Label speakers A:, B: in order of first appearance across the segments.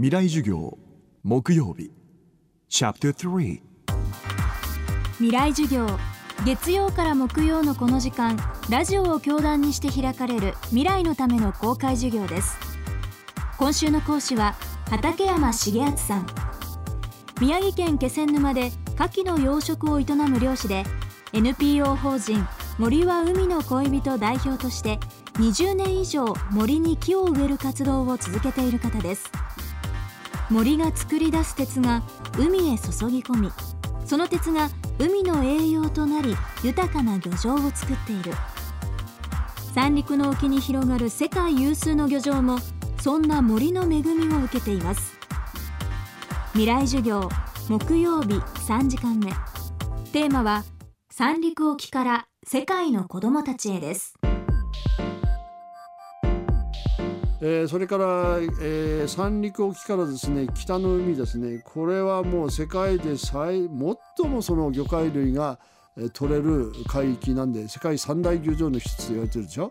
A: 未来授業木曜日。チャプター
B: 未来授業。月曜から木曜のこの時間ラジオを教壇にして開かれる未来のための公開授業です。今週の講師は畠山重敦さん。宮城県気仙沼で牡蠣の養殖を営む漁師で NPO 法人森は海の恋人代表として20年以上森に木を植える活動を続けている方です。森が作り出す鉄が海へ注ぎ込みその鉄が海の栄養となり豊かな漁場を作っている。三陸の沖に広がる世界有数の漁場もそんな森の恵みを受けています。未来授業木曜日3時間目。テーマは三陸沖から世界の子どもたちへです。
C: えー、それから、えー、三陸沖からですね北の海ですねこれはもう世界で最最もその魚介類が、え、取れる海域なんで世界三大漁場の一つと言われてるでしょ？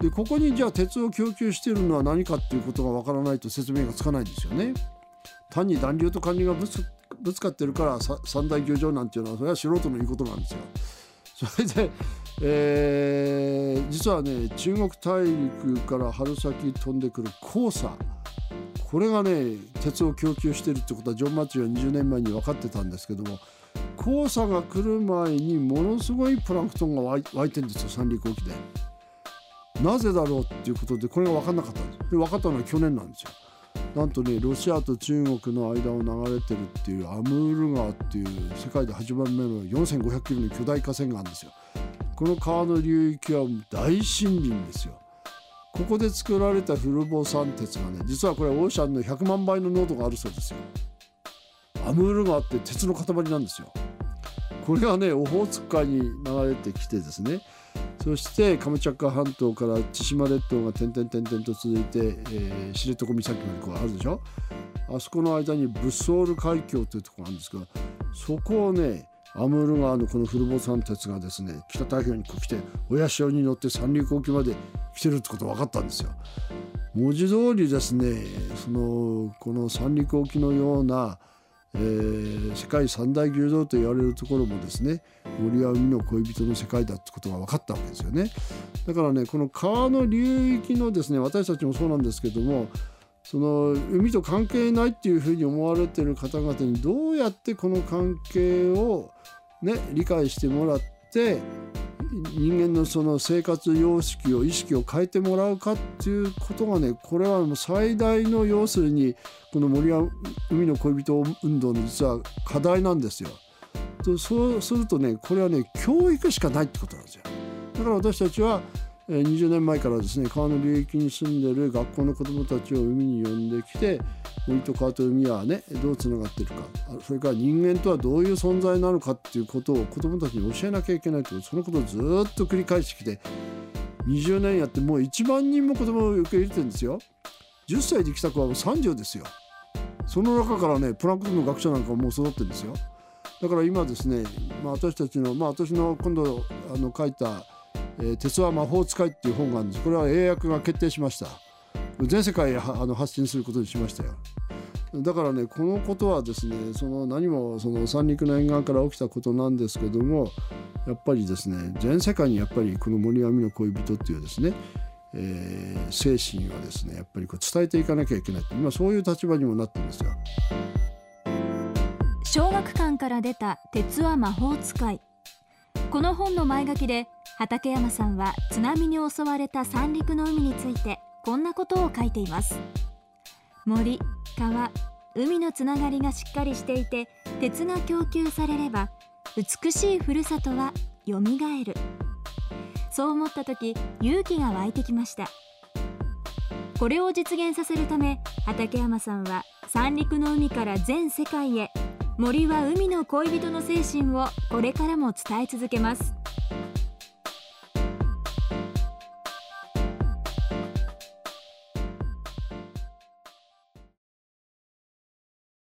C: でここにじゃあ鉄を供給しているのは何かっていうことがわからないと説明がつかないんですよね。単に暖流と寒流がぶつぶつかってるから三大漁場なんていうのはそれは素人の言うことなんですよ。それで、えー、実はね中国大陸から春先飛んでくる黄砂これがね鉄を供給してるってことはジョン・マッチは20年前に分かってたんですけども黄砂が来る前にものすごいプランクトンが湧いてるんですよ三陸沖で。なぜだろうっていうことでこれが分かんなかったんですで分かったのは去年なんですよ。なんとねロシアと中国の間を流れてるっていうアムール川っていう世界で8番目の4500キロの巨大河川があるんですよ。この川の流域は大森林ですよ。ここで作られたフルボ酸鉄がね実はこれオーシャンの100万倍の濃度があるそうですよ。アムール川って鉄の塊なんですよ。これがねオホーツク海に流れてきてですねそしてカムチャッカ半島から千島列島が点々点々と続いて、えー、知床岬までこうあるでしょあそこの間にブッソール海峡というところがあるんですがそこをねアムール川のこのフルボサン鉄がですね北太平洋に来て親潮に乗って三陸沖まで来てるってこと分かったんですよ。文字通りですねそのこの三陸沖のようなえー、世界三大牛道と言われるところもですね森は海の恋人の世界だってことが分かったわけですよね。だからねこの川の流域のですね私たちもそうなんですけどもその海と関係ないっていうふうに思われてる方々にどうやってこの関係をね理解してもらって人間のその生活様式を意識を変えてもらうかっていうことがねこれはもう最大の要するにこの森は海の恋人運動の実は課題なんですよ。とそうするとねこれはね教育しかないってことなんですよ。だから私たちは20年前からですね川の流域に住んでる学校の子どもたちを海に呼んできて森と川と海はねどうつながってるかそれから人間とはどういう存在なのかっていうことを子どもたちに教えなきゃいけないというそのことをずっと繰り返してきて20年やってもう1万人も子どもを受け入れてるんですよ。10歳で来た子はもう30ですよ。その中からねプランクトンの学者なんかもう育ってるんですよ。だから今ですね、まあ、私たちの、まあ、私の今度あの書いたえー、鉄は魔法使いっていう本があるんです。これは英訳が決定しました。全世界へあの発信することにしましたよ。だからねこのことはですねその何もその三陸の沿岸から起きたことなんですけどもやっぱりですね全世界にやっぱりこの森網の恋人っていうですね、えー、精神はですねやっぱりこう伝えていかなきゃいけない今そういう立場にもなってるんですよ。
B: 小学館から出た「鉄は魔法使い」この本の前書きで畠山さんは津波に襲われた三陸の海についてこんなことを書いています。森川海のつながりがしっかりしていて鉄が供給されれば美しいふるさとはよみがえる。そう思った時勇気が湧いてきました。これを実現させるため畠山さんは三陸の海から全世界へ森は海の恋人の精神をこれからも伝え続けます。